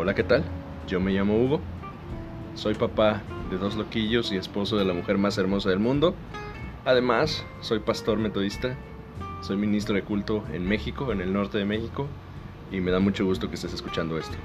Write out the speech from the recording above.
Hola, ¿qué tal? Yo me llamo Hugo, soy papá de dos loquillos y esposo de la mujer más hermosa del mundo. Además, soy pastor metodista, soy ministro de culto en México, en el norte de México, y me da mucho gusto que estés escuchando esto.